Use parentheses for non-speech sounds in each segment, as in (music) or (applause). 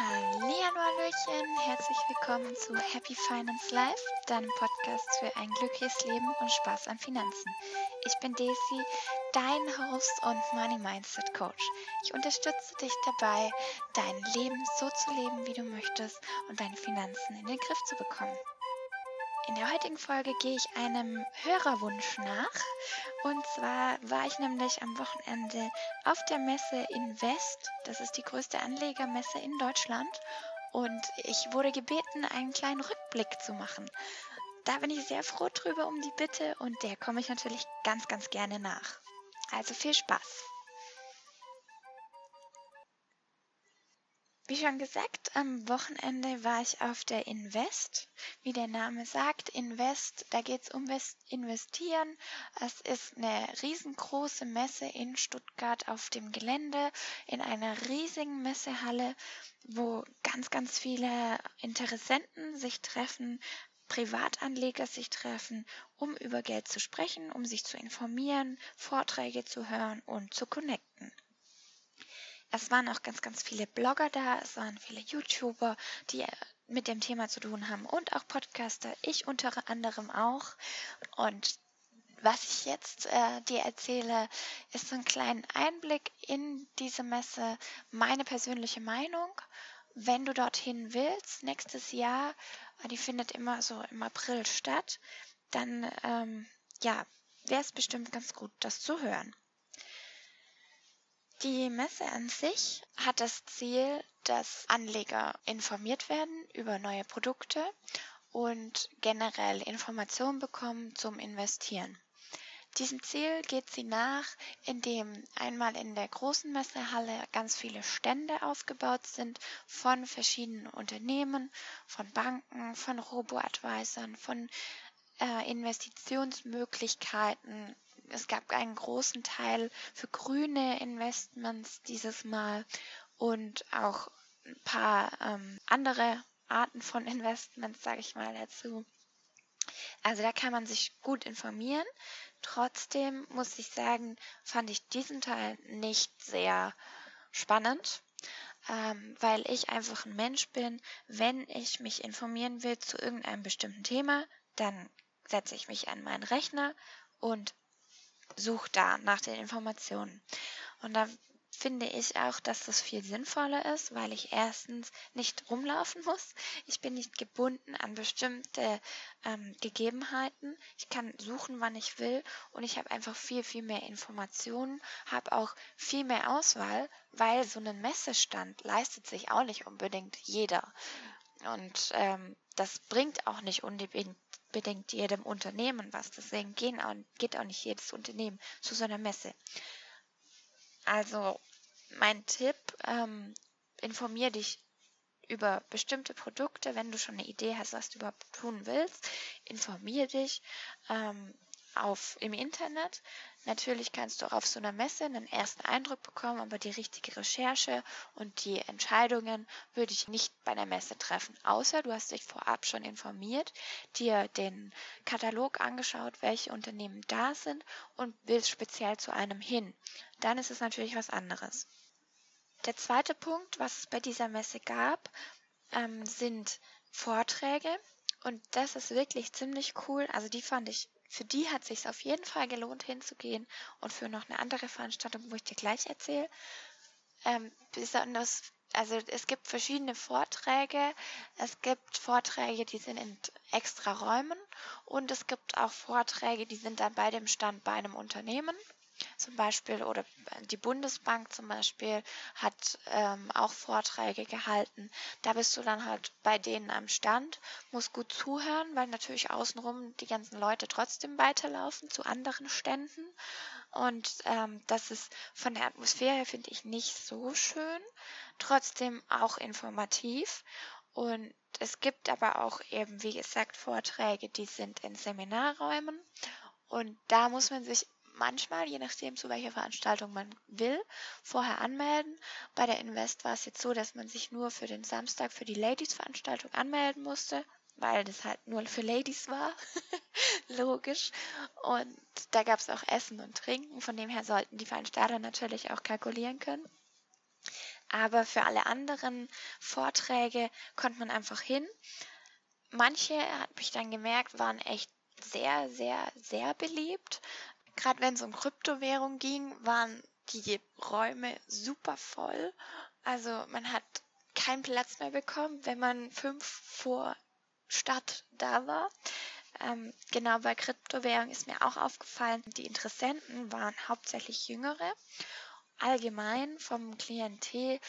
Hallihallo, Hallöchen, herzlich willkommen zu Happy Finance Life, deinem Podcast für ein glückliches Leben und Spaß an Finanzen. Ich bin Daisy, dein Host und Money Mindset Coach. Ich unterstütze dich dabei, dein Leben so zu leben, wie du möchtest und deine Finanzen in den Griff zu bekommen. In der heutigen Folge gehe ich einem Hörerwunsch nach. Und zwar war ich nämlich am Wochenende auf der Messe Invest. Das ist die größte Anlegermesse in Deutschland. Und ich wurde gebeten, einen kleinen Rückblick zu machen. Da bin ich sehr froh drüber um die Bitte und der komme ich natürlich ganz, ganz gerne nach. Also viel Spaß! Wie schon gesagt, am Wochenende war ich auf der Invest. Wie der Name sagt, Invest, da geht es um Investieren. Es ist eine riesengroße Messe in Stuttgart auf dem Gelände, in einer riesigen Messehalle, wo ganz, ganz viele Interessenten sich treffen, Privatanleger sich treffen, um über Geld zu sprechen, um sich zu informieren, Vorträge zu hören und zu connecten. Es waren auch ganz, ganz viele Blogger da, es waren viele YouTuber, die äh, mit dem Thema zu tun haben und auch Podcaster, ich unter anderem auch. Und was ich jetzt äh, dir erzähle, ist so ein kleiner Einblick in diese Messe, meine persönliche Meinung. Wenn du dorthin willst, nächstes Jahr, äh, die findet immer so im April statt, dann ähm, ja, wäre es bestimmt ganz gut, das zu hören. Die Messe an sich hat das Ziel, dass Anleger informiert werden über neue Produkte und generell Informationen bekommen zum Investieren. Diesem Ziel geht sie nach, indem einmal in der großen Messehalle ganz viele Stände aufgebaut sind von verschiedenen Unternehmen, von Banken, von Robo-Advisern, von äh, Investitionsmöglichkeiten es gab einen großen Teil für grüne Investments dieses Mal und auch ein paar ähm, andere Arten von Investments, sage ich mal dazu. Also da kann man sich gut informieren. Trotzdem muss ich sagen, fand ich diesen Teil nicht sehr spannend, ähm, weil ich einfach ein Mensch bin. Wenn ich mich informieren will zu irgendeinem bestimmten Thema, dann setze ich mich an meinen Rechner und suche da nach den Informationen. Und da finde ich auch, dass das viel sinnvoller ist, weil ich erstens nicht rumlaufen muss. Ich bin nicht gebunden an bestimmte ähm, Gegebenheiten. Ich kann suchen, wann ich will und ich habe einfach viel, viel mehr Informationen, habe auch viel mehr Auswahl, weil so ein Messestand leistet sich auch nicht unbedingt jeder. Und ähm, das bringt auch nicht unbedingt bedingt jedem Unternehmen was. Deswegen gehen auch, geht auch nicht jedes Unternehmen zu so einer Messe. Also mein Tipp, ähm, informier dich über bestimmte Produkte, wenn du schon eine Idee hast, was du überhaupt tun willst, informier dich ähm, auf, im Internet. Natürlich kannst du auch auf so einer Messe einen ersten Eindruck bekommen, aber die richtige Recherche und die Entscheidungen würde ich nicht bei der Messe treffen, außer du hast dich vorab schon informiert, dir den Katalog angeschaut, welche Unternehmen da sind und willst speziell zu einem hin. Dann ist es natürlich was anderes. Der zweite Punkt, was es bei dieser Messe gab, ähm, sind Vorträge. Und das ist wirklich ziemlich cool. Also die fand ich für die hat sich auf jeden Fall gelohnt hinzugehen und für noch eine andere Veranstaltung, wo ich dir gleich erzähle. Ähm, besonders, also es gibt verschiedene Vorträge. Es gibt Vorträge, die sind in extra Räumen und es gibt auch Vorträge, die sind dann bei dem Stand bei einem Unternehmen zum Beispiel oder die Bundesbank zum Beispiel hat ähm, auch Vorträge gehalten. Da bist du dann halt bei denen am Stand, musst gut zuhören, weil natürlich außenrum die ganzen Leute trotzdem weiterlaufen zu anderen Ständen. Und ähm, das ist von der Atmosphäre finde ich, nicht so schön, trotzdem auch informativ. Und es gibt aber auch eben, wie gesagt, Vorträge, die sind in Seminarräumen. Und da muss man sich manchmal, je nachdem zu welcher Veranstaltung man will, vorher anmelden. Bei der Invest war es jetzt so, dass man sich nur für den Samstag für die Ladies-Veranstaltung anmelden musste, weil das halt nur für Ladies war. (laughs) Logisch. Und da gab es auch Essen und Trinken, von dem her sollten die Veranstalter natürlich auch kalkulieren können. Aber für alle anderen Vorträge konnte man einfach hin. Manche, hat mich dann gemerkt, waren echt sehr, sehr, sehr beliebt. Gerade wenn es um Kryptowährung ging, waren die Räume super voll. Also man hat keinen Platz mehr bekommen, wenn man fünf vor Start da war. Ähm, genau bei Kryptowährung ist mir auch aufgefallen, die Interessenten waren hauptsächlich Jüngere. Allgemein vom Klientel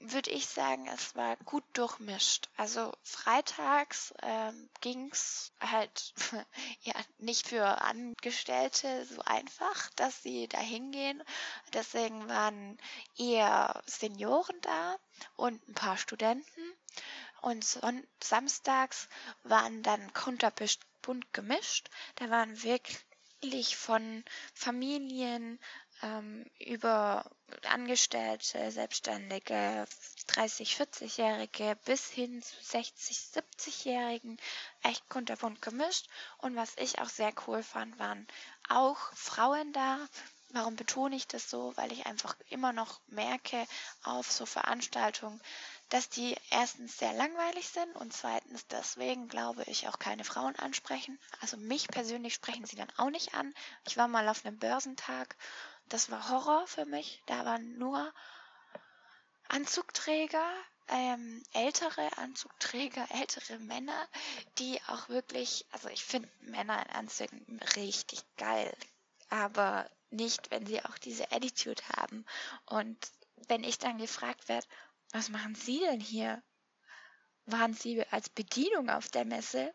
würde ich sagen, es war gut durchmischt. Also freitags ähm, ging es halt (laughs) ja nicht für Angestellte so einfach, dass sie da hingehen. Deswegen waren eher Senioren da und ein paar Studenten. Und son samstags waren dann kunterbunt gemischt. Da waren wirklich von Familien ähm, über Angestellte, Selbstständige, 30, 40-Jährige bis hin zu 60, 70-Jährigen echt kunterbunt gemischt. Und was ich auch sehr cool fand, waren auch Frauen da. Warum betone ich das so? Weil ich einfach immer noch merke auf so Veranstaltungen, dass die erstens sehr langweilig sind und zweitens deswegen, glaube ich, auch keine Frauen ansprechen. Also mich persönlich sprechen sie dann auch nicht an. Ich war mal auf einem Börsentag das war Horror für mich. Da waren nur Anzugträger, ähm, ältere Anzugträger, (laughs) ältere Männer, die auch wirklich, also ich finde Männer in Anzügen richtig geil, aber nicht, wenn sie auch diese Attitude haben. Und wenn ich dann gefragt werde, was machen Sie denn hier? Waren Sie als Bedienung auf der Messe?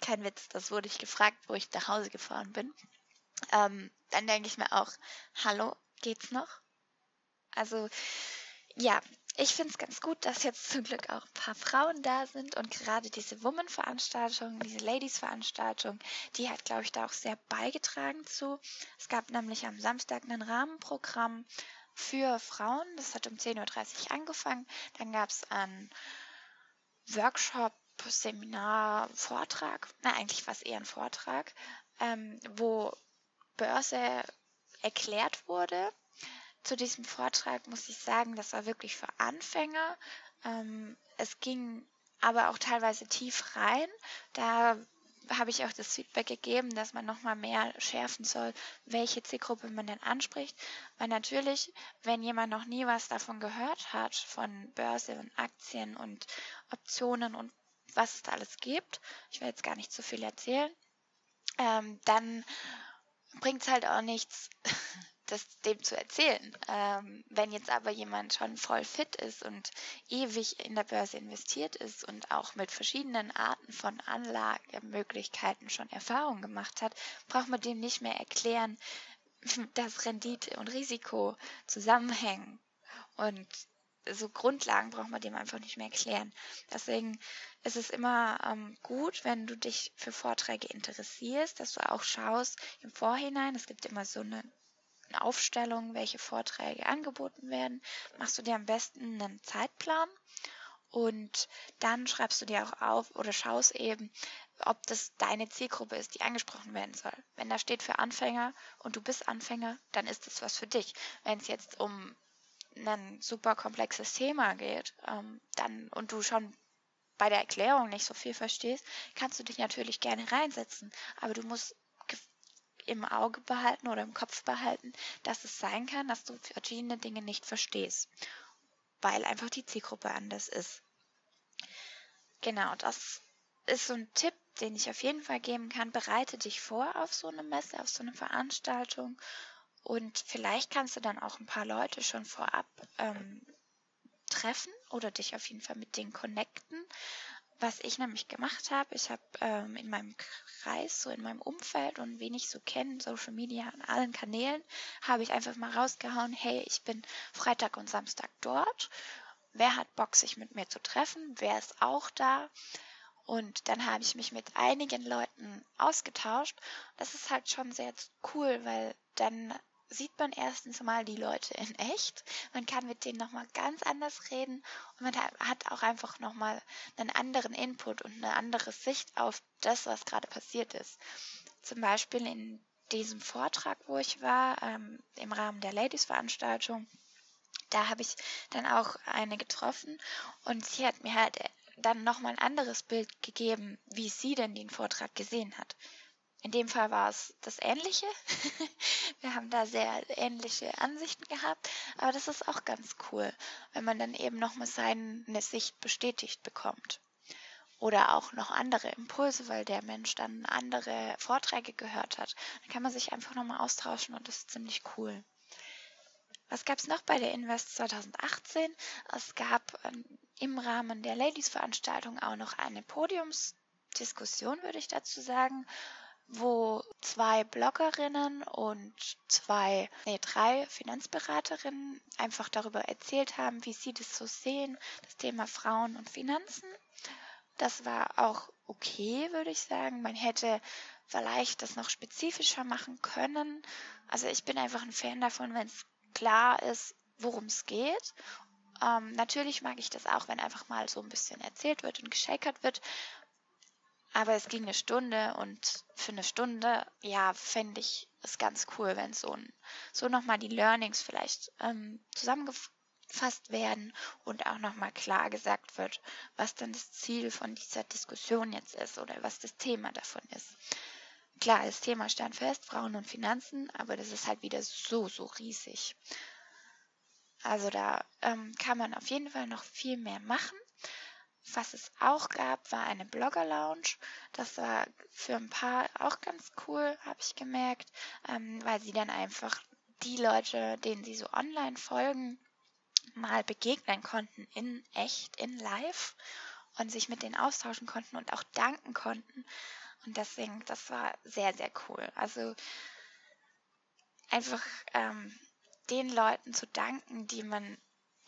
Kein Witz, das wurde ich gefragt, wo ich nach Hause gefahren bin ähm, dann denke ich mir auch, hallo, geht's noch? Also ja, ich finde es ganz gut, dass jetzt zum Glück auch ein paar Frauen da sind und gerade diese Woman-Veranstaltung, diese Ladies-Veranstaltung, die hat, glaube ich, da auch sehr beigetragen zu. Es gab nämlich am Samstag ein Rahmenprogramm für Frauen. Das hat um 10.30 Uhr angefangen. Dann gab es einen Workshop, Seminar, Vortrag. Na, eigentlich war es eher ein Vortrag, ähm, wo Börse erklärt wurde. Zu diesem Vortrag muss ich sagen, das war wirklich für Anfänger. Ähm, es ging aber auch teilweise tief rein. Da habe ich auch das Feedback gegeben, dass man nochmal mehr schärfen soll, welche Zielgruppe man denn anspricht. Weil natürlich, wenn jemand noch nie was davon gehört hat, von Börse und Aktien und Optionen und was es da alles gibt, ich will jetzt gar nicht zu viel erzählen, ähm, dann bringt es halt auch nichts, (laughs) das dem zu erzählen. Ähm, wenn jetzt aber jemand schon voll fit ist und ewig in der Börse investiert ist und auch mit verschiedenen Arten von Anlagemöglichkeiten schon Erfahrung gemacht hat, braucht man dem nicht mehr erklären, (laughs) dass Rendite und Risiko zusammenhängen. Und so Grundlagen braucht man dem einfach nicht mehr erklären. Deswegen ist es immer ähm, gut, wenn du dich für Vorträge interessierst, dass du auch schaust im Vorhinein. Es gibt immer so eine, eine Aufstellung, welche Vorträge angeboten werden. Machst du dir am besten einen Zeitplan und dann schreibst du dir auch auf oder schaust eben, ob das deine Zielgruppe ist, die angesprochen werden soll. Wenn da steht für Anfänger und du bist Anfänger, dann ist das was für dich. Wenn es jetzt um ein super komplexes Thema geht, ähm, dann und du schon bei der Erklärung nicht so viel verstehst, kannst du dich natürlich gerne reinsetzen, aber du musst im Auge behalten oder im Kopf behalten, dass es sein kann, dass du verschiedene Dinge nicht verstehst, weil einfach die Zielgruppe anders ist. Genau, das ist so ein Tipp, den ich auf jeden Fall geben kann. Bereite dich vor auf so eine Messe, auf so eine Veranstaltung und vielleicht kannst du dann auch ein paar Leute schon vorab ähm, treffen oder dich auf jeden Fall mit denen connecten. Was ich nämlich gemacht habe, ich habe ähm, in meinem Kreis, so in meinem Umfeld und wen ich so kenne, Social Media an allen Kanälen, habe ich einfach mal rausgehauen, hey, ich bin Freitag und Samstag dort. Wer hat Bock, sich mit mir zu treffen? Wer ist auch da? Und dann habe ich mich mit einigen Leuten ausgetauscht. Das ist halt schon sehr cool, weil dann sieht man erstens mal die Leute in echt. Man kann mit denen nochmal ganz anders reden und man hat auch einfach nochmal einen anderen Input und eine andere Sicht auf das, was gerade passiert ist. Zum Beispiel in diesem Vortrag, wo ich war, ähm, im Rahmen der Ladies-Veranstaltung, da habe ich dann auch eine getroffen und sie hat mir halt dann nochmal ein anderes Bild gegeben, wie sie denn den Vortrag gesehen hat. In dem Fall war es das Ähnliche. (laughs) Wir haben da sehr ähnliche Ansichten gehabt, aber das ist auch ganz cool, wenn man dann eben nochmal seine Sicht bestätigt bekommt. Oder auch noch andere Impulse, weil der Mensch dann andere Vorträge gehört hat. Dann kann man sich einfach nochmal austauschen und das ist ziemlich cool. Was gab es noch bei der Invest 2018? Es gab ähm, im Rahmen der Ladies-Veranstaltung auch noch eine Podiumsdiskussion, würde ich dazu sagen, wo zwei Bloggerinnen und zwei, nee, drei Finanzberaterinnen einfach darüber erzählt haben, wie sie das so sehen, das Thema Frauen und Finanzen. Das war auch okay, würde ich sagen. Man hätte vielleicht das noch spezifischer machen können. Also ich bin einfach ein Fan davon, wenn es klar ist, worum es geht. Ähm, natürlich mag ich das auch, wenn einfach mal so ein bisschen erzählt wird und geschakert wird. Aber es ging eine Stunde und für eine Stunde, ja, fände ich es ganz cool, wenn so, so nochmal die Learnings vielleicht ähm, zusammengefasst werden und auch nochmal klar gesagt wird, was dann das Ziel von dieser Diskussion jetzt ist oder was das Thema davon ist. Klar, das Thema stand fest, Frauen und Finanzen, aber das ist halt wieder so, so riesig. Also da ähm, kann man auf jeden Fall noch viel mehr machen. Was es auch gab, war eine Blogger-Lounge. Das war für ein paar auch ganz cool, habe ich gemerkt, ähm, weil sie dann einfach die Leute, denen sie so online folgen, mal begegnen konnten in echt, in live und sich mit denen austauschen konnten und auch danken konnten. Und deswegen, das war sehr, sehr cool. Also einfach ähm, den Leuten zu danken, die man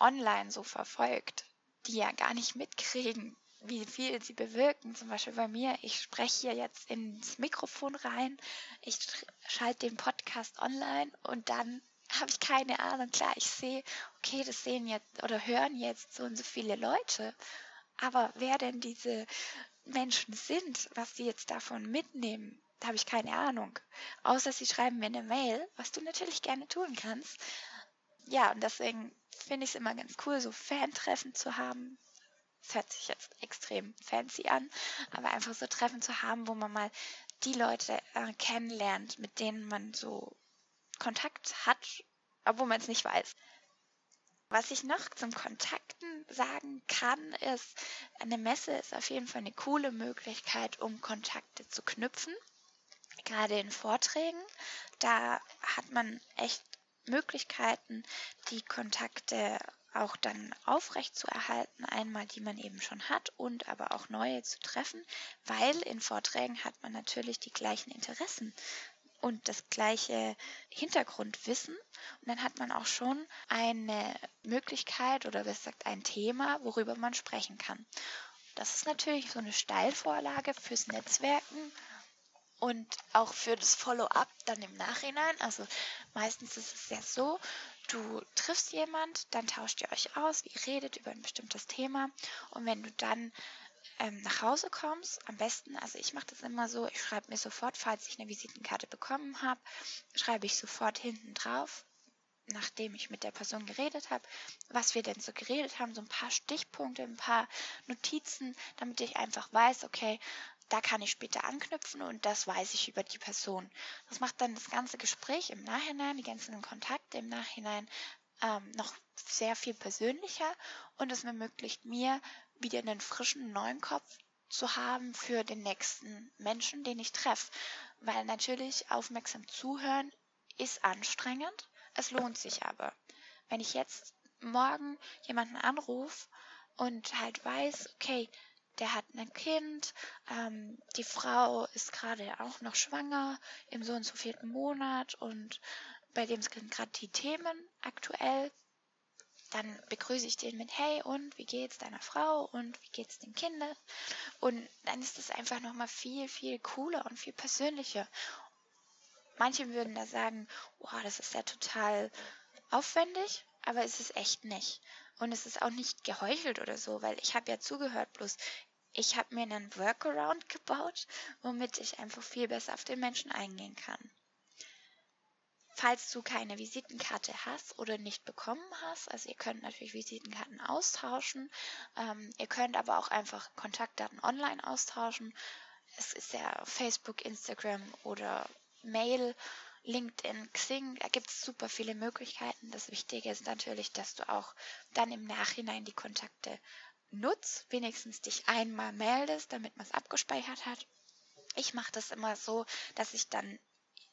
online so verfolgt, die ja gar nicht mitkriegen, wie viel sie bewirken. Zum Beispiel bei mir, ich spreche hier jetzt ins Mikrofon rein, ich schalte den Podcast online und dann (laughs) habe ich keine Ahnung. Klar, ich sehe, okay, das sehen jetzt oder hören jetzt so und so viele Leute. Aber wer denn diese Menschen sind, was sie jetzt davon mitnehmen, da habe ich keine Ahnung. Außer sie schreiben mir eine Mail, was du natürlich gerne tun kannst. Ja, und deswegen finde ich es immer ganz cool, so Fan-Treffen zu haben. Das hört sich jetzt extrem fancy an, aber einfach so Treffen zu haben, wo man mal die Leute äh, kennenlernt, mit denen man so Kontakt hat, obwohl man es nicht weiß. Was ich noch zum Kontakten sagen kann, ist, eine Messe ist auf jeden Fall eine coole Möglichkeit, um Kontakte zu knüpfen. Gerade in Vorträgen, da hat man echt Möglichkeiten, die Kontakte auch dann aufrecht zu erhalten, einmal die man eben schon hat und aber auch neue zu treffen, weil in Vorträgen hat man natürlich die gleichen Interessen und das gleiche Hintergrundwissen. Und dann hat man auch schon eine Möglichkeit oder besser gesagt ein Thema, worüber man sprechen kann. Das ist natürlich so eine Steilvorlage fürs Netzwerken und auch für das Follow-up dann im Nachhinein. Also meistens ist es ja so, du triffst jemand, dann tauscht ihr euch aus, ihr redet über ein bestimmtes Thema und wenn du dann ähm, nach Hause kommst, am besten, also ich mache das immer so, ich schreibe mir sofort, falls ich eine Visitenkarte bekommen habe, schreibe ich sofort hinten drauf, nachdem ich mit der Person geredet habe, was wir denn so geredet haben, so ein paar Stichpunkte, ein paar Notizen, damit ich einfach weiß, okay, da kann ich später anknüpfen und das weiß ich über die Person. Das macht dann das ganze Gespräch im Nachhinein, die ganzen Kontakte im Nachhinein ähm, noch sehr viel persönlicher und es ermöglicht mir, wieder einen frischen neuen Kopf zu haben für den nächsten Menschen, den ich treffe. Weil natürlich aufmerksam zuhören ist anstrengend, es lohnt sich aber. Wenn ich jetzt morgen jemanden anrufe und halt weiß, okay, der hat ein Kind, ähm, die Frau ist gerade auch noch schwanger im so und so vierten Monat und bei dem sind gerade die Themen aktuell, dann begrüße ich den mit Hey und wie geht's deiner Frau und wie geht's den Kindern? Und dann ist es einfach nochmal viel, viel cooler und viel persönlicher. Manche würden da sagen, wow, das ist ja total aufwendig, aber es ist echt nicht. Und es ist auch nicht geheuchelt oder so, weil ich habe ja zugehört, bloß ich habe mir einen Workaround gebaut, womit ich einfach viel besser auf den Menschen eingehen kann. falls du keine Visitenkarte hast oder nicht bekommen hast, also ihr könnt natürlich Visitenkarten austauschen, ähm, ihr könnt aber auch einfach Kontaktdaten online austauschen. Es ist ja Facebook, Instagram oder Mail, LinkedIn, Xing, da gibt es super viele Möglichkeiten. Das Wichtige ist natürlich, dass du auch dann im Nachhinein die Kontakte nutzt, wenigstens dich einmal meldest, damit man es abgespeichert hat. Ich mache das immer so, dass ich dann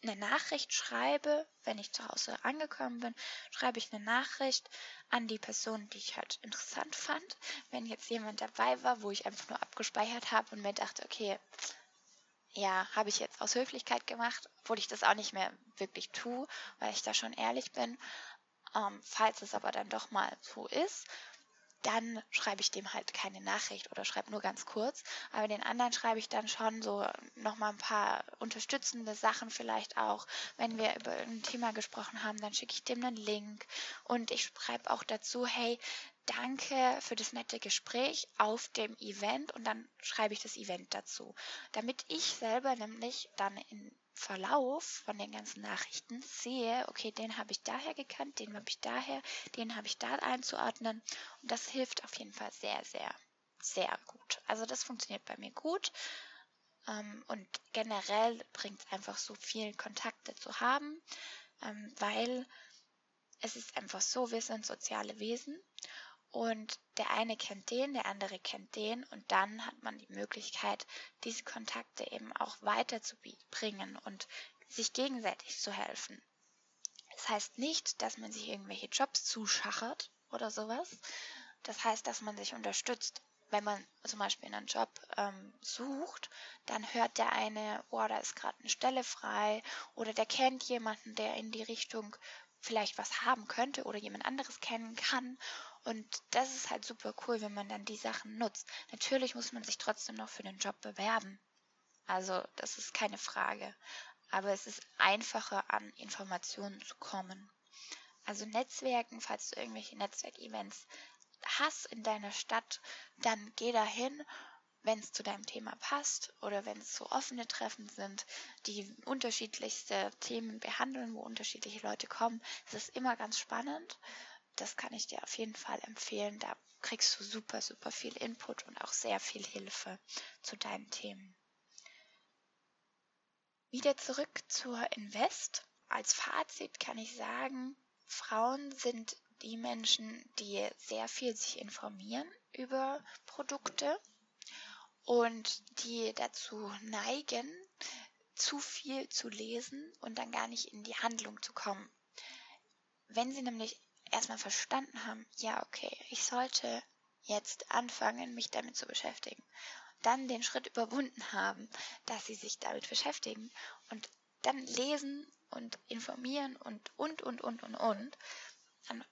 eine Nachricht schreibe, wenn ich zu Hause angekommen bin, schreibe ich eine Nachricht an die Person, die ich halt interessant fand. Wenn jetzt jemand dabei war, wo ich einfach nur abgespeichert habe und mir dachte, okay, ja, habe ich jetzt aus Höflichkeit gemacht, obwohl ich das auch nicht mehr wirklich tue, weil ich da schon ehrlich bin. Ähm, falls es aber dann doch mal so ist, dann schreibe ich dem halt keine Nachricht oder schreibe nur ganz kurz. Aber den anderen schreibe ich dann schon so nochmal ein paar unterstützende Sachen vielleicht auch. Wenn wir über ein Thema gesprochen haben, dann schicke ich dem einen Link und ich schreibe auch dazu, hey, danke für das nette Gespräch auf dem Event und dann schreibe ich das Event dazu, damit ich selber nämlich dann in Verlauf von den ganzen Nachrichten sehe, okay, den habe ich daher gekannt, den habe ich daher, den habe ich da einzuordnen. Und das hilft auf jeden Fall sehr, sehr, sehr gut. Also das funktioniert bei mir gut. Ähm, und generell bringt es einfach so viel Kontakte zu haben, ähm, weil es ist einfach so, wir sind soziale Wesen und der eine kennt den, der andere kennt den und dann hat man die Möglichkeit, diese Kontakte eben auch weiterzubringen und sich gegenseitig zu helfen. Das heißt nicht, dass man sich irgendwelche Jobs zuschachert oder sowas. Das heißt, dass man sich unterstützt. Wenn man zum Beispiel einen Job ähm, sucht, dann hört der eine, oh, da ist gerade eine Stelle frei oder der kennt jemanden, der in die Richtung vielleicht was haben könnte oder jemand anderes kennen kann und das ist halt super cool, wenn man dann die Sachen nutzt. Natürlich muss man sich trotzdem noch für den Job bewerben. Also das ist keine Frage. Aber es ist einfacher, an Informationen zu kommen. Also Netzwerken, falls du irgendwelche Netzwerkevents hast in deiner Stadt, dann geh dahin, wenn es zu deinem Thema passt oder wenn es so offene Treffen sind, die unterschiedlichste Themen behandeln, wo unterschiedliche Leute kommen. Es ist immer ganz spannend das kann ich dir auf jeden Fall empfehlen. Da kriegst du super, super viel Input und auch sehr viel Hilfe zu deinen Themen. Wieder zurück zur Invest. Als Fazit kann ich sagen, Frauen sind die Menschen, die sehr viel sich informieren über Produkte und die dazu neigen, zu viel zu lesen und dann gar nicht in die Handlung zu kommen. Wenn sie nämlich erstmal verstanden haben, ja, okay, ich sollte jetzt anfangen, mich damit zu beschäftigen. Dann den Schritt überwunden haben, dass sie sich damit beschäftigen und dann lesen und informieren und, und, und, und, und, und. Dann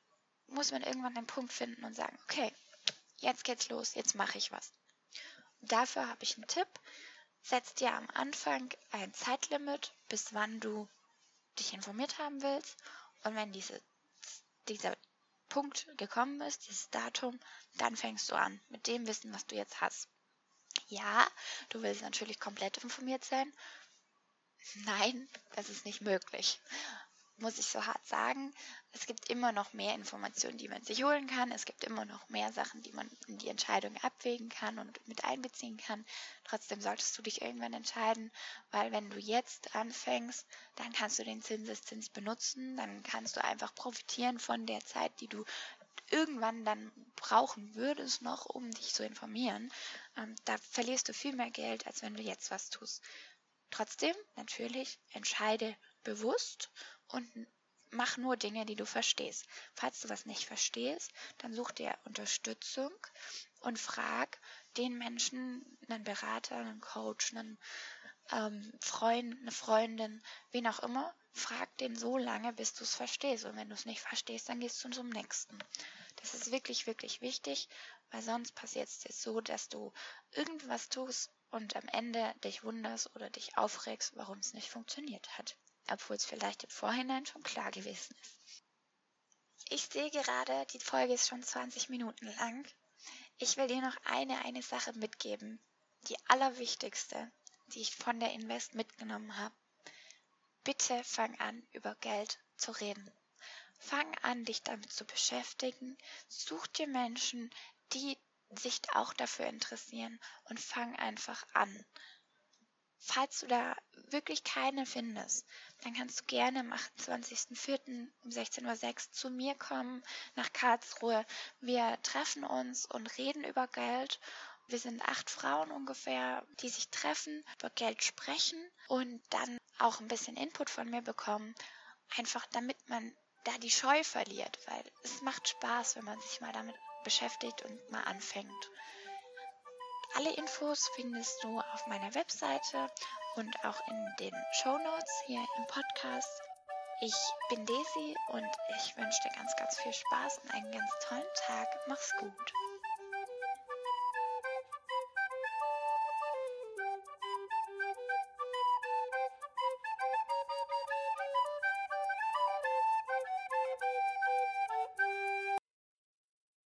muss man irgendwann den Punkt finden und sagen, okay, jetzt geht's los, jetzt mache ich was. Dafür habe ich einen Tipp. Setz dir am Anfang ein Zeitlimit, bis wann du dich informiert haben willst. Und wenn diese dieser Punkt gekommen ist, dieses Datum, dann fängst du an mit dem Wissen, was du jetzt hast. Ja, du willst natürlich komplett informiert sein. Nein, das ist nicht möglich muss ich so hart sagen, es gibt immer noch mehr Informationen, die man sich holen kann. Es gibt immer noch mehr Sachen, die man in die Entscheidung abwägen kann und mit einbeziehen kann. Trotzdem solltest du dich irgendwann entscheiden, weil wenn du jetzt anfängst, dann kannst du den Zinseszins benutzen, dann kannst du einfach profitieren von der Zeit, die du irgendwann dann brauchen würdest noch, um dich zu informieren. Ähm, da verlierst du viel mehr Geld, als wenn du jetzt was tust. Trotzdem, natürlich, entscheide bewusst und mach nur Dinge, die du verstehst. Falls du was nicht verstehst, dann such dir Unterstützung und frag den Menschen, einen Berater, einen Coach, einen ähm, Freund, eine Freundin, wen auch immer, frag den so lange, bis du es verstehst. Und wenn du es nicht verstehst, dann gehst du zum nächsten. Das ist wirklich, wirklich wichtig, weil sonst passiert es dir so, dass du irgendwas tust und am Ende dich wunderst oder dich aufregst, warum es nicht funktioniert hat obwohl es vielleicht im Vorhinein schon klar gewesen ist. Ich sehe gerade, die Folge ist schon 20 Minuten lang. Ich will dir noch eine, eine Sache mitgeben. Die allerwichtigste, die ich von der Invest mitgenommen habe. bitte fang an, über Geld zu reden. Fang an, dich damit zu beschäftigen. Such dir Menschen, die sich auch dafür interessieren und fang einfach an. Falls du da wirklich keine findest, dann kannst du gerne am 28.04. um 16.06 Uhr zu mir kommen nach Karlsruhe. Wir treffen uns und reden über Geld. Wir sind acht Frauen ungefähr, die sich treffen, über Geld sprechen und dann auch ein bisschen Input von mir bekommen. Einfach damit man da die Scheu verliert, weil es macht Spaß, wenn man sich mal damit beschäftigt und mal anfängt. Alle Infos findest du auf meiner Webseite und auch in den Show Notes hier im Podcast. Ich bin Daisy und ich wünsche dir ganz, ganz viel Spaß und einen ganz tollen Tag. Mach's gut.